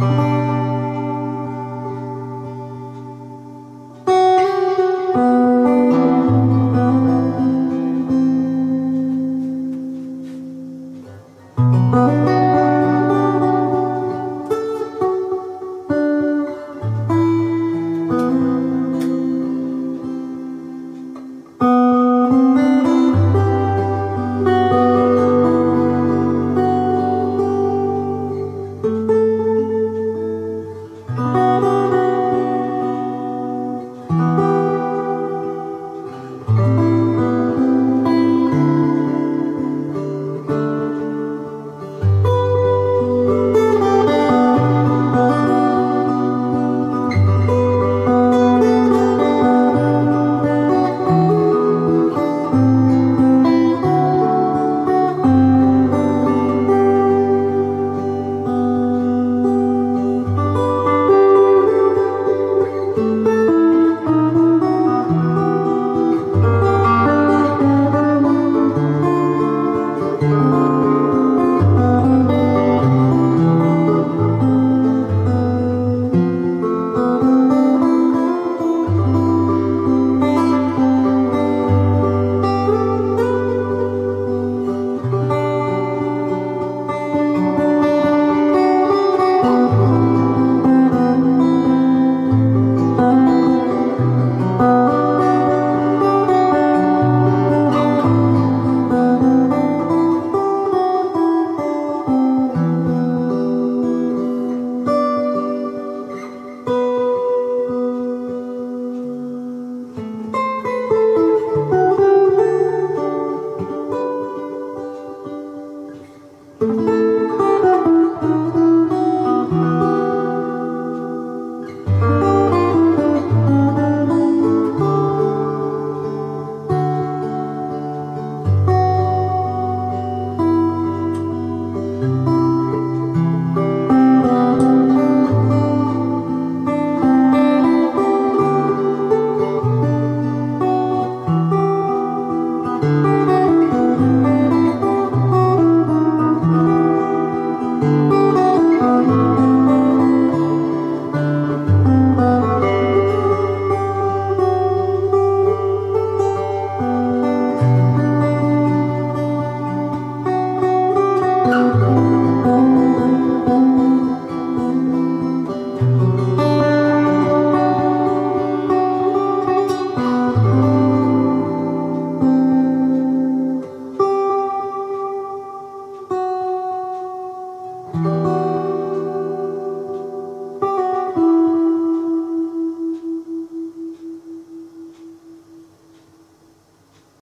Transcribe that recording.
Música